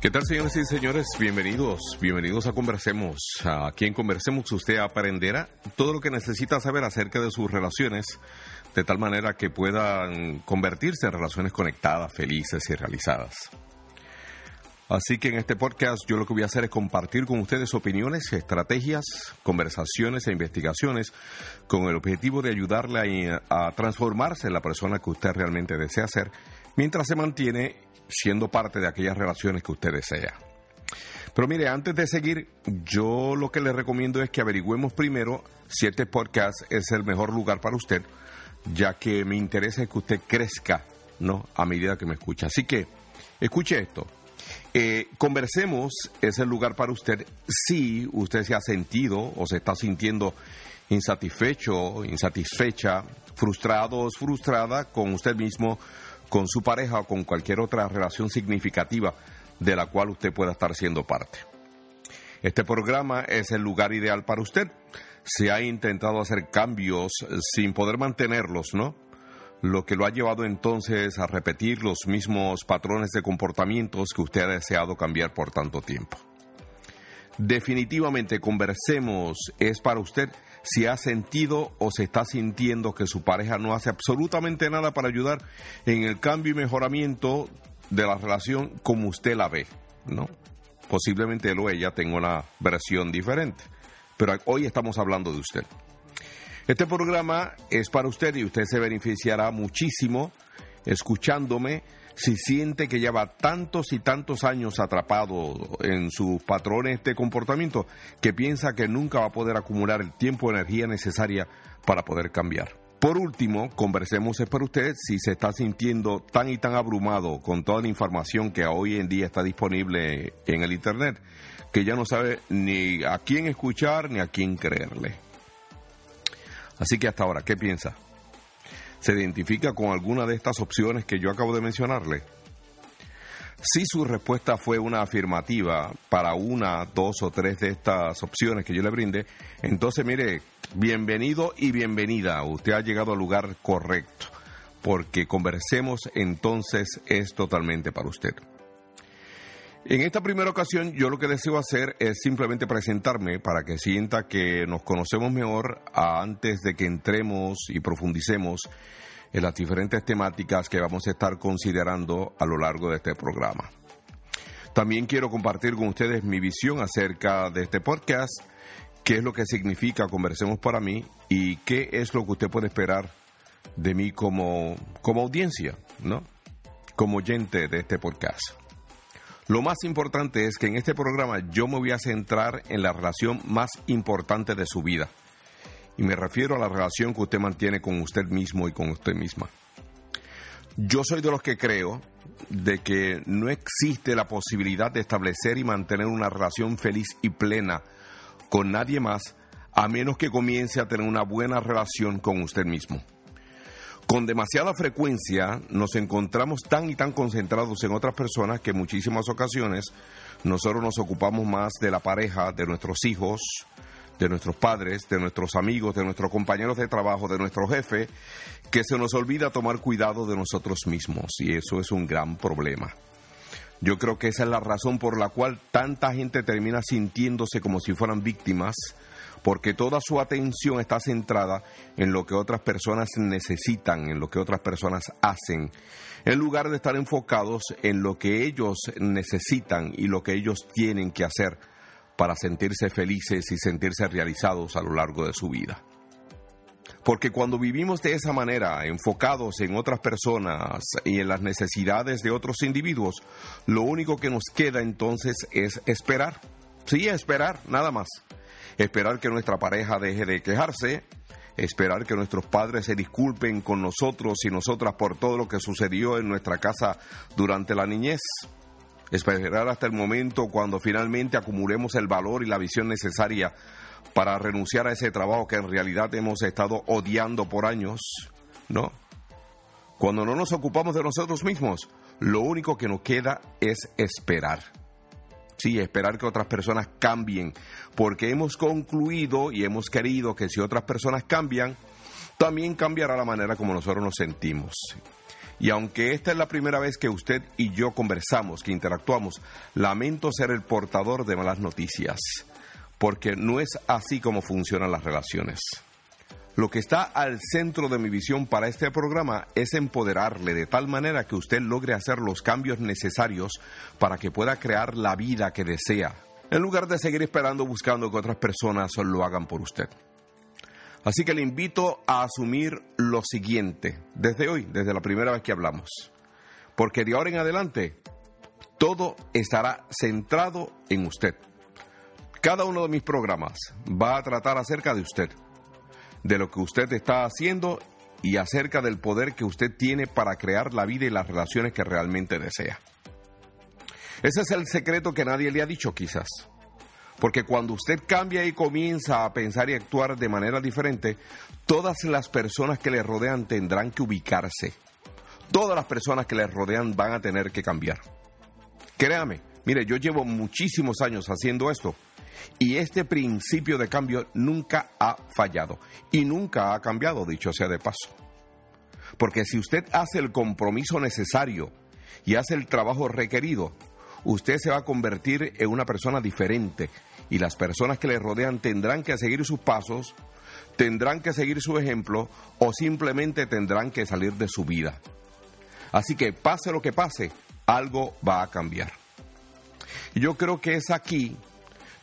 ¿Qué tal, señores y señores? Bienvenidos, bienvenidos a Conversemos. Aquí en Conversemos usted aprenderá todo lo que necesita saber acerca de sus relaciones, de tal manera que puedan convertirse en relaciones conectadas, felices y realizadas. Así que en este podcast yo lo que voy a hacer es compartir con ustedes opiniones, estrategias, conversaciones e investigaciones con el objetivo de ayudarle a, transformarse en la persona que usted realmente desea ser mientras se mantiene siendo parte de aquellas relaciones que usted desea. Pero mire, antes de seguir, yo lo que le recomiendo es que averigüemos primero si este podcast es el mejor lugar para usted, ya que me interesa que usted crezca, ¿no? A medida que me escucha. Así que, escuche esto. Eh, conversemos es el lugar para usted si usted se ha sentido o se está sintiendo insatisfecho, insatisfecha, frustrado o frustrada con usted mismo con su pareja o con cualquier otra relación significativa de la cual usted pueda estar siendo parte. Este programa es el lugar ideal para usted. Se ha intentado hacer cambios sin poder mantenerlos, ¿no? Lo que lo ha llevado entonces a repetir los mismos patrones de comportamientos que usted ha deseado cambiar por tanto tiempo. Definitivamente, conversemos, es para usted si ha sentido o se está sintiendo que su pareja no hace absolutamente nada para ayudar en el cambio y mejoramiento de la relación como usted la ve, ¿no? Posiblemente él o ella tenga una versión diferente, pero hoy estamos hablando de usted. Este programa es para usted y usted se beneficiará muchísimo escuchándome si siente que lleva tantos y tantos años atrapado en sus patrones de comportamiento que piensa que nunca va a poder acumular el tiempo y energía necesaria para poder cambiar. Por último, conversemos es para usted si se está sintiendo tan y tan abrumado con toda la información que hoy en día está disponible en el Internet, que ya no sabe ni a quién escuchar ni a quién creerle. Así que hasta ahora, ¿qué piensa? ¿Se identifica con alguna de estas opciones que yo acabo de mencionarle? Si su respuesta fue una afirmativa para una, dos o tres de estas opciones que yo le brinde, entonces mire, bienvenido y bienvenida. Usted ha llegado al lugar correcto, porque conversemos entonces es totalmente para usted. En esta primera ocasión yo lo que deseo hacer es simplemente presentarme para que sienta que nos conocemos mejor antes de que entremos y profundicemos en las diferentes temáticas que vamos a estar considerando a lo largo de este programa. También quiero compartir con ustedes mi visión acerca de este podcast, qué es lo que significa Conversemos para mí y qué es lo que usted puede esperar de mí como, como audiencia, ¿no? Como oyente de este podcast. Lo más importante es que en este programa yo me voy a centrar en la relación más importante de su vida. Y me refiero a la relación que usted mantiene con usted mismo y con usted misma. Yo soy de los que creo de que no existe la posibilidad de establecer y mantener una relación feliz y plena con nadie más a menos que comience a tener una buena relación con usted mismo. Con demasiada frecuencia nos encontramos tan y tan concentrados en otras personas que en muchísimas ocasiones nosotros nos ocupamos más de la pareja, de nuestros hijos, de nuestros padres, de nuestros amigos, de nuestros compañeros de trabajo, de nuestro jefe, que se nos olvida tomar cuidado de nosotros mismos y eso es un gran problema. Yo creo que esa es la razón por la cual tanta gente termina sintiéndose como si fueran víctimas porque toda su atención está centrada en lo que otras personas necesitan, en lo que otras personas hacen, en lugar de estar enfocados en lo que ellos necesitan y lo que ellos tienen que hacer para sentirse felices y sentirse realizados a lo largo de su vida. Porque cuando vivimos de esa manera, enfocados en otras personas y en las necesidades de otros individuos, lo único que nos queda entonces es esperar. Sí, esperar, nada más esperar que nuestra pareja deje de quejarse, esperar que nuestros padres se disculpen con nosotros y nosotras por todo lo que sucedió en nuestra casa durante la niñez, esperar hasta el momento cuando finalmente acumulemos el valor y la visión necesaria para renunciar a ese trabajo que en realidad hemos estado odiando por años, ¿no? Cuando no nos ocupamos de nosotros mismos, lo único que nos queda es esperar. Sí, esperar que otras personas cambien, porque hemos concluido y hemos querido que si otras personas cambian, también cambiará la manera como nosotros nos sentimos. Y aunque esta es la primera vez que usted y yo conversamos, que interactuamos, lamento ser el portador de malas noticias, porque no es así como funcionan las relaciones. Lo que está al centro de mi visión para este programa es empoderarle de tal manera que usted logre hacer los cambios necesarios para que pueda crear la vida que desea, en lugar de seguir esperando buscando que otras personas lo hagan por usted. Así que le invito a asumir lo siguiente, desde hoy, desde la primera vez que hablamos. Porque de ahora en adelante, todo estará centrado en usted. Cada uno de mis programas va a tratar acerca de usted, de lo que usted está haciendo y acerca del poder que usted tiene para crear la vida y las relaciones que realmente desea. Ese es el secreto que nadie le ha dicho quizás. Porque cuando usted cambia y comienza a pensar y actuar de manera diferente, todas las personas que le rodean tendrán que ubicarse. Todas las personas que le rodean van a tener que cambiar. Créame, mire, yo llevo muchísimos años haciendo esto y este principio de cambio nunca ha fallado y nunca ha cambiado, dicho sea de paso. Porque si usted hace el compromiso necesario y hace el trabajo requerido, usted se va a convertir en una persona diferente y las personas que le rodean tendrán que seguir sus pasos, tendrán que seguir su ejemplo o simplemente tendrán que salir de su vida. Así que pase lo que pase, algo va a cambiar. Yo creo que es aquí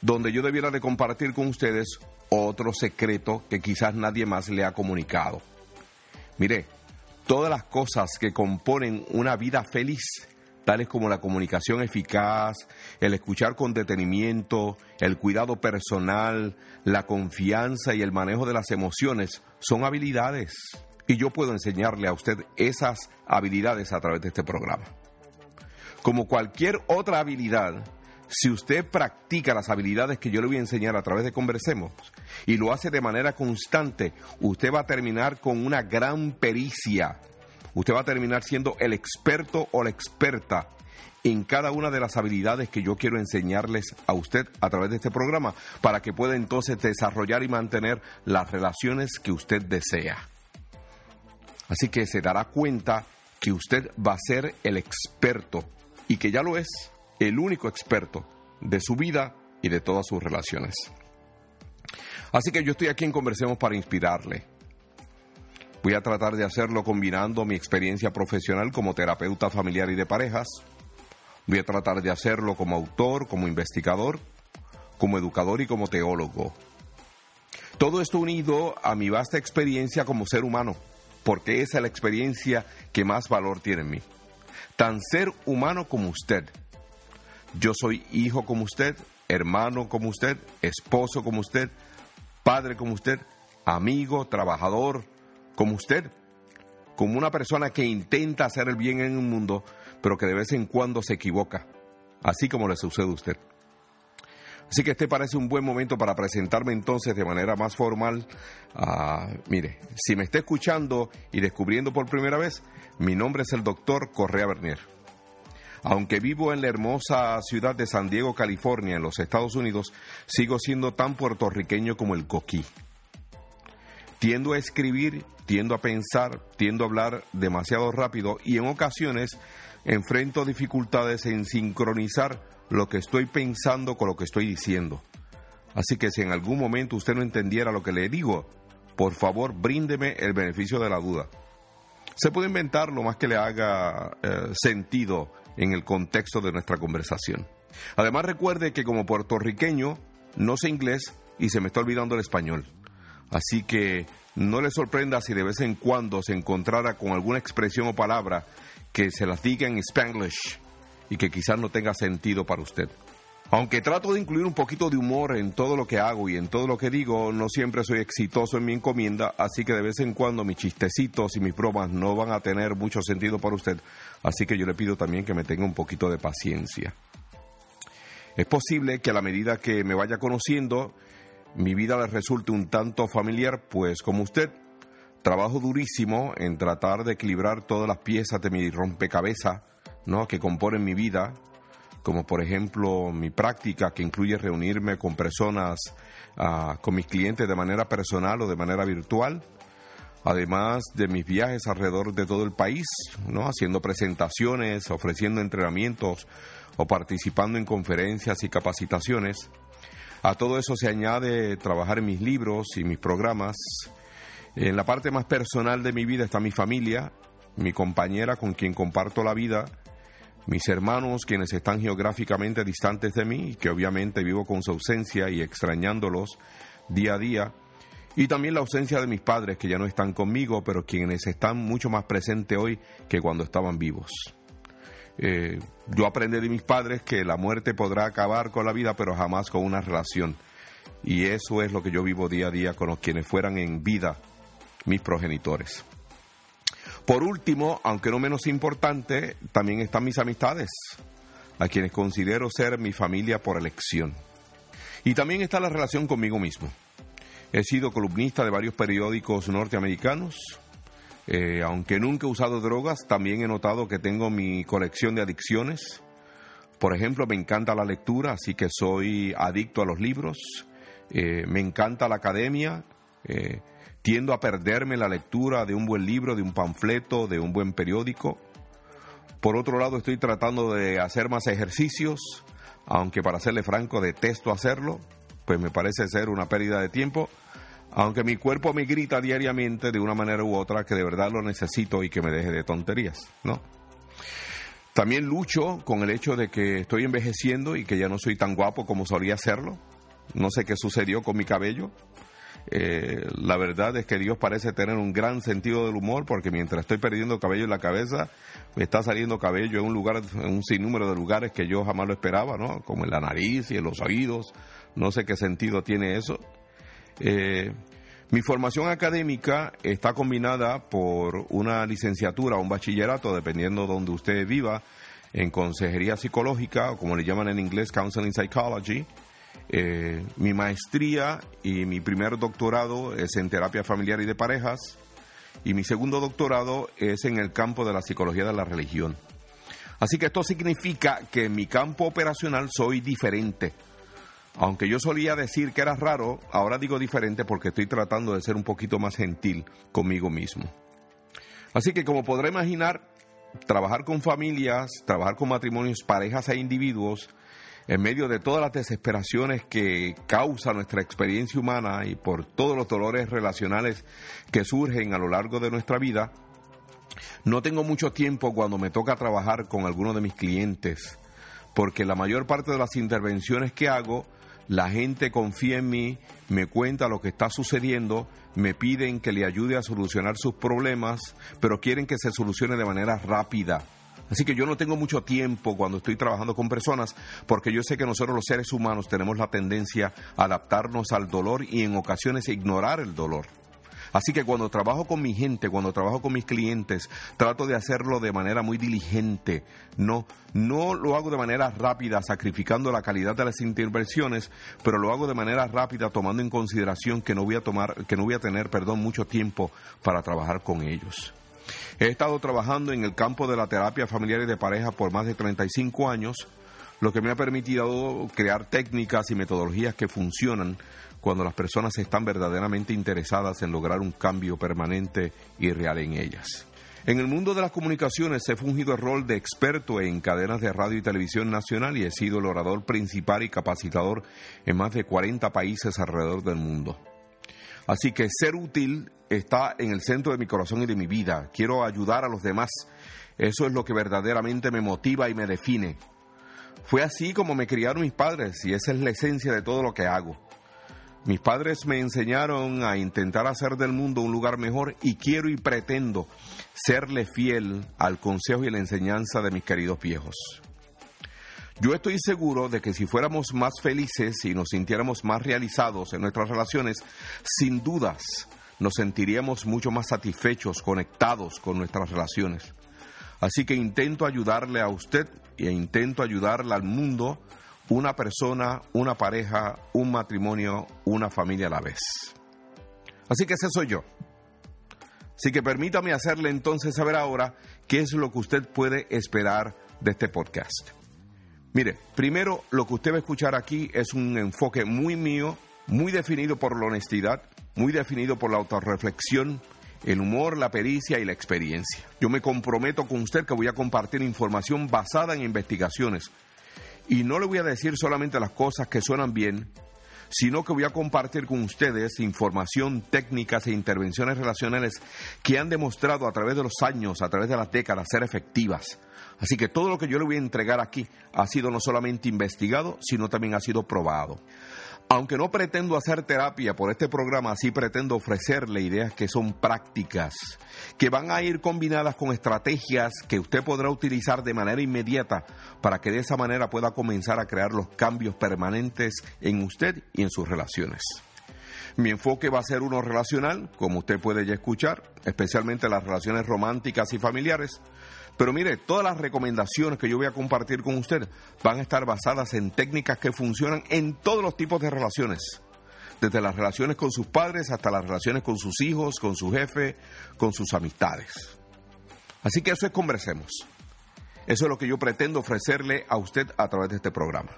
donde yo debiera de compartir con ustedes otro secreto que quizás nadie más le ha comunicado. Mire, todas las cosas que componen una vida feliz tales como la comunicación eficaz, el escuchar con detenimiento, el cuidado personal, la confianza y el manejo de las emociones, son habilidades. Y yo puedo enseñarle a usted esas habilidades a través de este programa. Como cualquier otra habilidad, si usted practica las habilidades que yo le voy a enseñar a través de Conversemos y lo hace de manera constante, usted va a terminar con una gran pericia Usted va a terminar siendo el experto o la experta en cada una de las habilidades que yo quiero enseñarles a usted a través de este programa para que pueda entonces desarrollar y mantener las relaciones que usted desea. Así que se dará cuenta que usted va a ser el experto y que ya lo es, el único experto de su vida y de todas sus relaciones. Así que yo estoy aquí en Conversemos para inspirarle Voy a tratar de hacerlo combinando mi experiencia profesional como terapeuta familiar y de parejas. Voy a tratar de hacerlo como autor, como investigador, como educador y como teólogo. Todo esto unido a mi vasta experiencia como ser humano, porque esa es la experiencia que más valor tiene en mí. Tan ser humano como usted. Yo soy hijo como usted, hermano como usted, esposo como usted, padre como usted, amigo, trabajador, como usted, como una persona que intenta hacer el bien en un mundo, pero que de vez en cuando se equivoca, así como le sucede a usted. Así que este parece un buen momento para presentarme entonces de manera más formal. Ah, mire, si me está escuchando y descubriendo por primera vez, mi nombre es el doctor Correa Bernier. Aunque vivo en la hermosa ciudad de San Diego, California, en los Estados Unidos, sigo siendo tan puertorriqueño como el coquí. Tiendo a escribir, tiendo a pensar, tiendo a hablar demasiado rápido y en ocasiones enfrento dificultades en sincronizar lo que estoy pensando con lo que estoy diciendo. Así que si en algún momento usted no entendiera lo que le digo, por favor bríndeme el beneficio de la duda. Se puede inventar lo más que le haga eh, sentido en el contexto de nuestra conversación. Además recuerde que como puertorriqueño no sé inglés y se me está olvidando el español. Así que no le sorprenda si de vez en cuando se encontrara con alguna expresión o palabra que se las diga en spanglish y que quizás no tenga sentido para usted. Aunque trato de incluir un poquito de humor en todo lo que hago y en todo lo que digo, no siempre soy exitoso en mi encomienda, así que de vez en cuando mis chistecitos y mis bromas no van a tener mucho sentido para usted, así que yo le pido también que me tenga un poquito de paciencia. Es posible que a la medida que me vaya conociendo, mi vida le resulte un tanto familiar, pues como usted, trabajo durísimo en tratar de equilibrar todas las piezas de mi rompecabezas ¿no? que componen mi vida, como por ejemplo mi práctica que incluye reunirme con personas, ah, con mis clientes de manera personal o de manera virtual, además de mis viajes alrededor de todo el país, ¿no? haciendo presentaciones, ofreciendo entrenamientos o participando en conferencias y capacitaciones. A todo eso se añade trabajar en mis libros y mis programas. En la parte más personal de mi vida está mi familia, mi compañera con quien comparto la vida, mis hermanos quienes están geográficamente distantes de mí, que obviamente vivo con su ausencia y extrañándolos día a día, y también la ausencia de mis padres que ya no están conmigo, pero quienes están mucho más presentes hoy que cuando estaban vivos. Eh, yo aprendí de mis padres que la muerte podrá acabar con la vida, pero jamás con una relación. Y eso es lo que yo vivo día a día con los quienes fueran en vida mis progenitores. Por último, aunque no menos importante, también están mis amistades, a quienes considero ser mi familia por elección. Y también está la relación conmigo mismo. He sido columnista de varios periódicos norteamericanos. Eh, aunque nunca he usado drogas, también he notado que tengo mi colección de adicciones. Por ejemplo, me encanta la lectura, así que soy adicto a los libros. Eh, me encanta la academia. Eh, Tiendo a perderme la lectura de un buen libro, de un panfleto, de un buen periódico. Por otro lado, estoy tratando de hacer más ejercicios, aunque para serle franco detesto hacerlo, pues me parece ser una pérdida de tiempo, aunque mi cuerpo me grita diariamente de una manera u otra que de verdad lo necesito y que me deje de tonterías, ¿no? También lucho con el hecho de que estoy envejeciendo y que ya no soy tan guapo como solía serlo. No sé qué sucedió con mi cabello. Eh, la verdad es que Dios parece tener un gran sentido del humor porque mientras estoy perdiendo cabello en la cabeza, me está saliendo cabello en un lugar, en un sinnúmero de lugares que yo jamás lo esperaba, ¿no? Como en la nariz y en los oídos. No sé qué sentido tiene eso. Eh, mi formación académica está combinada por una licenciatura o un bachillerato, dependiendo de donde usted viva, en consejería psicológica, o como le llaman en inglés, counseling psychology eh, mi maestría y mi primer doctorado es en terapia familiar y de parejas y mi segundo doctorado es en el campo de la psicología de la religión. Así que esto significa que en mi campo operacional soy diferente. Aunque yo solía decir que era raro, ahora digo diferente porque estoy tratando de ser un poquito más gentil conmigo mismo. Así que como podrá imaginar, trabajar con familias, trabajar con matrimonios, parejas e individuos en medio de todas las desesperaciones que causa nuestra experiencia humana y por todos los dolores relacionales que surgen a lo largo de nuestra vida, no tengo mucho tiempo cuando me toca trabajar con algunos de mis clientes, porque la mayor parte de las intervenciones que hago, la gente confía en mí, me cuenta lo que está sucediendo, me piden que le ayude a solucionar sus problemas, pero quieren que se solucione de manera rápida Así que yo no tengo mucho tiempo cuando estoy trabajando con personas porque yo sé que nosotros los seres humanos tenemos la tendencia a adaptarnos al dolor y en ocasiones ignorar el dolor. Así que cuando trabajo con mi gente, cuando trabajo con mis clientes, trato de hacerlo de manera muy diligente. No, no lo hago de manera rápida, sacrificando la calidad de las intervenciones, pero lo hago de manera rápida, tomando en consideración que no voy a tomar, que no voy a tener, perdón, mucho tiempo para trabajar con ellos. He estado trabajando en el campo de la terapia familiar y de pareja por más de 35 años, lo que me ha permitido crear técnicas y metodologías que funcionan cuando las personas están verdaderamente interesadas en lograr un cambio permanente y real en ellas. En el mundo de las comunicaciones he fungido el rol de experto en cadenas de radio y televisión nacional y he sido el orador principal y capacitador en más de 40 países alrededor del mundo. Así que ser útil está en el centro de mi corazón y de mi vida. Quiero ayudar a los demás. Eso es lo que verdaderamente me motiva y me define. Fue así como me criaron mis padres y esa es la esencia de todo lo que hago. Mis padres me enseñaron a intentar hacer del mundo un lugar mejor y quiero y pretendo serle fiel al consejo y la enseñanza de mis queridos viejos. Yo estoy seguro de que si fuéramos más felices y nos sintiéramos más realizados en nuestras relaciones, sin dudas nos sentiríamos mucho más satisfechos, conectados con nuestras relaciones. Así que intento ayudarle a usted e intento ayudarle al mundo una persona, una pareja, un matrimonio, una familia a la vez. Así que ese soy yo. Así que permítame hacerle entonces saber ahora qué es lo que usted puede esperar de este podcast. Mire, primero lo que usted va a escuchar aquí es un enfoque muy mío, muy definido por la honestidad, muy definido por la autorreflexión, el humor, la pericia y la experiencia. Yo me comprometo con usted que voy a compartir información basada en investigaciones y no le voy a decir solamente las cosas que suenan bien, sino que voy a compartir con ustedes información, técnicas e intervenciones relacionales que han demostrado a través de los años, a través de las décadas, ser efectivas. Así que todo lo que yo le voy a entregar aquí ha sido no solamente investigado, sino también ha sido probado. Aunque no pretendo hacer terapia por este programa, sí pretendo ofrecerle ideas que son prácticas, que van a ir combinadas con estrategias que usted podrá utilizar de manera inmediata para que de esa manera pueda comenzar a crear los cambios permanentes en usted y en sus relaciones. Mi enfoque va a ser uno relacional, como usted puede ya escuchar, especialmente las relaciones románticas y familiares, pero mire, todas las recomendaciones que yo voy a compartir con usted van a estar basadas en técnicas que funcionan en todos los tipos de relaciones. Desde las relaciones con sus padres hasta las relaciones con sus hijos, con su jefe, con sus amistades. Así que eso es conversemos. Eso es lo que yo pretendo ofrecerle a usted a través de este programa.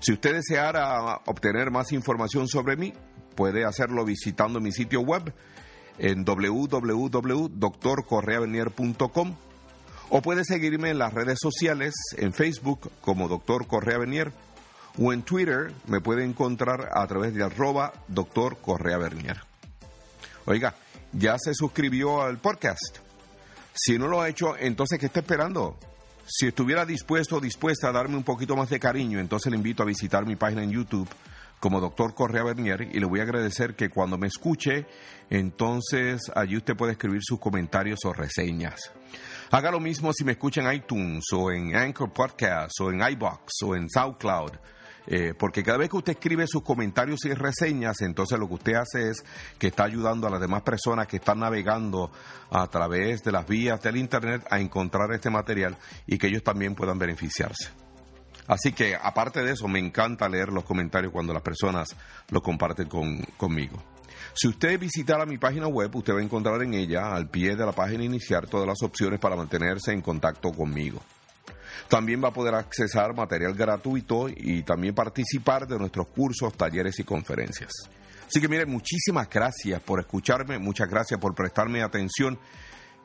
Si usted deseara obtener más información sobre mí, puede hacerlo visitando mi sitio web en www.doctorcorreavernier.com o puede seguirme en las redes sociales, en Facebook como Doctor Correa Bernier, o en Twitter me puede encontrar a través de arroba Doctor Correa Bernier. Oiga, ya se suscribió al podcast. Si no lo ha hecho, entonces, ¿qué está esperando? Si estuviera dispuesto o dispuesta a darme un poquito más de cariño, entonces le invito a visitar mi página en YouTube como doctor Correa Bernier y le voy a agradecer que cuando me escuche, entonces allí usted puede escribir sus comentarios o reseñas. Haga lo mismo si me escucha en iTunes o en Anchor Podcast o en iBox o en SoundCloud. Eh, porque cada vez que usted escribe sus comentarios y reseñas, entonces lo que usted hace es que está ayudando a las demás personas que están navegando a través de las vías del Internet a encontrar este material y que ellos también puedan beneficiarse. Así que, aparte de eso, me encanta leer los comentarios cuando las personas lo comparten conmigo. Si usted visitara mi página web, usted va a encontrar en ella, al pie de la página iniciar, todas las opciones para mantenerse en contacto conmigo. También va a poder accesar material gratuito y también participar de nuestros cursos, talleres y conferencias. Así que mire, muchísimas gracias por escucharme, muchas gracias por prestarme atención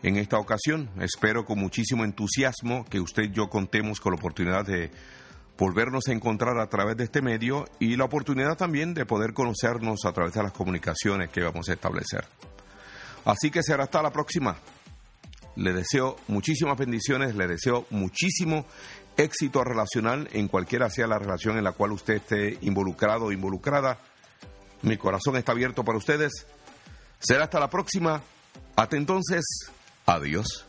en esta ocasión. Espero con muchísimo entusiasmo que usted y yo contemos con la oportunidad de volvernos a encontrar a través de este medio y la oportunidad también de poder conocernos a través de las comunicaciones que vamos a establecer. Así que será hasta la próxima. Le deseo muchísimas bendiciones, le deseo muchísimo éxito relacional en cualquiera sea la relación en la cual usted esté involucrado o involucrada. Mi corazón está abierto para ustedes. Será hasta la próxima. Hasta entonces, adiós.